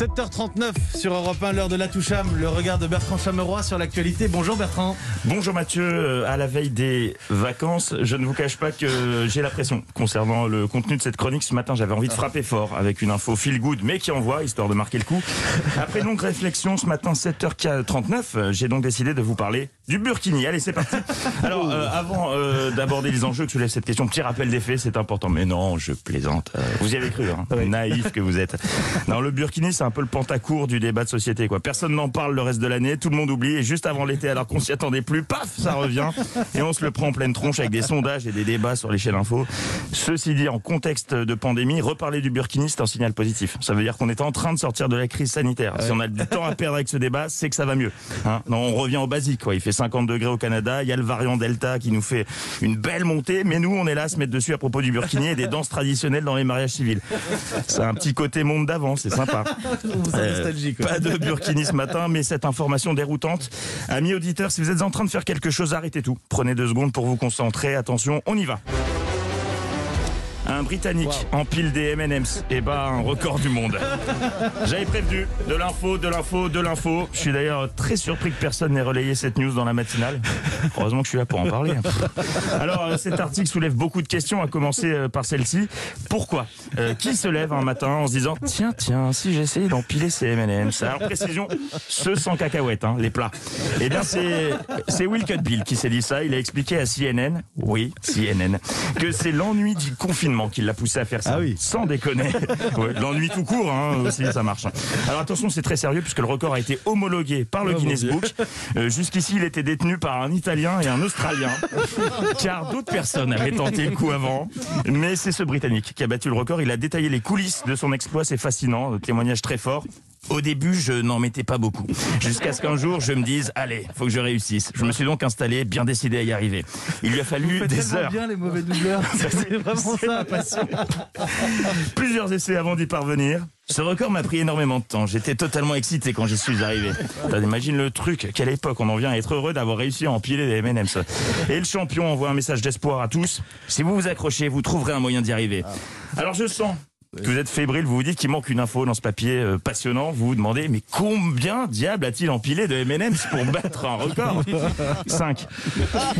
7h39 sur Europe 1, l'heure de la Toucham, le regard de Bertrand Chameroy sur l'actualité. Bonjour Bertrand. Bonjour Mathieu, Euh, à la veille des vacances, je ne vous cache pas que j'ai la pression concernant le contenu de cette chronique. Ce matin, j'avais envie de frapper fort avec une info feel good, mais qui envoie, histoire de marquer le coup. Après longue réflexion, ce matin, 7h39, euh, j'ai donc décidé de vous parler du Burkini. Allez, c'est parti. Alors, euh, avant euh, d'aborder les enjeux que soulève cette question, petit rappel des faits, c'est important. Mais non, je plaisante. Vous y avez cru, hein Naïf que vous êtes. Non, le Burkini, c'est un peu le pantacourt du débat de société, quoi. Personne n'en parle le reste de l'année, tout le monde oublie, et juste avant l'été, alors qu'on s'y attendait plus, paf, ça revient, et on se le prend en pleine tronche avec des sondages et des débats sur l'échelle info. Ceci dit, en contexte de pandémie, reparler du Burkini, c'est un signal positif. Ça veut dire qu'on est en train de sortir de la crise sanitaire. Si on a du temps à perdre avec ce débat, c'est que ça va mieux. Hein non, on revient au basique, quoi. Il fait 50 degrés au Canada, il y a le variant Delta qui nous fait une belle montée, mais nous, on est là à se mettre dessus à propos du Burkini et des danses traditionnelles dans les mariages civils. C'est un petit côté monde d'avant, c'est sympa. Vous Euh, nostalgique. quoi. pas de Burkini ce matin, mais cette information déroutante. Amis auditeurs, si vous êtes en train de faire quelque chose, arrêtez tout. Prenez deux secondes pour vous concentrer. Attention, on y va. Un Britannique empile des M&M's et bat un record du monde. J'avais prévenu de l'info, de l'info, de l'info. Je suis d'ailleurs très surpris que personne n'ait relayé cette news dans la matinale. Heureusement que je suis là pour en parler. Alors, euh, cet article soulève beaucoup de questions, à commencer euh, par celle-ci. Pourquoi Euh, Qui se lève un matin en se disant Tiens, tiens, si j'essayais d'empiler ces M&M's? Alors, précision, ceux sans cacahuètes, hein, les plats. Eh bien, c'est c'est Will Cutbill qui s'est dit ça. Il a expliqué à CNN, oui, CNN, que c'est l'ennui du confinement qui l'a poussé à faire ça. Ah oui. Sans déconner. Ouais, l'ennui tout court, hein, aussi, ça marche. Alors, attention, c'est très sérieux puisque le record a été homologué par le Oh, Guinness. Book. Euh, Jusqu'ici, il était détenu par un Italien et un Australien, car d'autres personnes avaient tenté le coup avant. Mais c'est ce Britannique qui a battu le record. Il a détaillé les coulisses de son exploit. C'est fascinant, témoignage très fort. Au début, je n'en mettais pas beaucoup. Jusqu'à ce qu'un jour, je me dise, allez, faut que je réussisse. Je me suis donc installé, bien décidé à y arriver. Il lui a fallu des heures. bien les mauvais doubleurs. C'est vraiment ça. ma passion. Plusieurs essais avant d'y parvenir. Ce record m'a pris énormément de temps. J'étais totalement excité quand j'y suis arrivé. Imagine le truc, quelle époque on en vient à être heureux d'avoir réussi à empiler des M&M's. Et le champion envoie un message d'espoir à tous. Si vous vous accrochez, vous trouverez un moyen d'y arriver. Alors je sens vous êtes fébrile, vous vous dites qu'il manque une info dans ce papier euh, passionnant. Vous vous demandez, mais combien diable a-t-il empilé de M&M's pour battre un record? 5.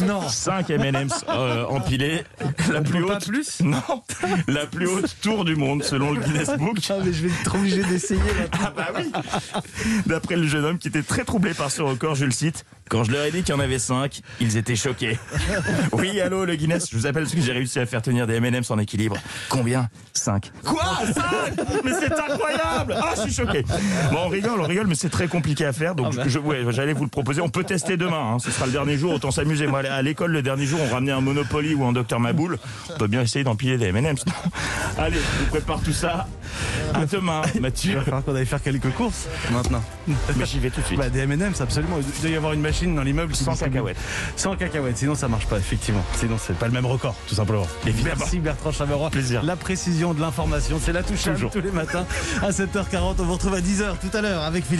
Non. 5 M&M's euh, empilés. La plus Pas haute plus? Non, la plus haute tour du monde selon le Guinness Book. Ah, mais je vais être obligé d'essayer. Ah bah oui D'après le jeune homme qui était très troublé par ce record, je le cite, quand je leur ai dit qu'il y en avait 5, ils étaient choqués. Oui, allô le Guinness, je vous appelle parce que j'ai réussi à faire tenir des M&M's en équilibre. Combien? 5. Quoi? 5 Mais c'est incroyable Ah, je suis choqué. Bon, on rigole, on rigole, mais c'est très compliqué à faire, donc je, ouais, j'allais vous le proposer. On peut tester demain, hein. ce sera le dernier jour, autant s'amuser. Moi, à l'école, le dernier jour, on ramenait un Monopoly ou un Docteur Maboule. On peut bien essayer d'empiler des M&M's. Allez, je vous prépare tout ça. À demain, Il Mathieu. va falloir qu'on aille faire quelques courses maintenant. Mais j'y vais tout de suite. Bah, des M&M's, absolument. Il doit y avoir une machine dans l'immeuble Sans cacahuètes. Sans cacahuètes, sinon ça marche pas, effectivement. Sinon c'est pas le même record, tout simplement. Évidemment. Merci Bertrand Chameroy. Plaisir. La précision de l'information, c'est la touche tous les matins à 7h40. On vous retrouve à 10h tout à l'heure avec Philippe.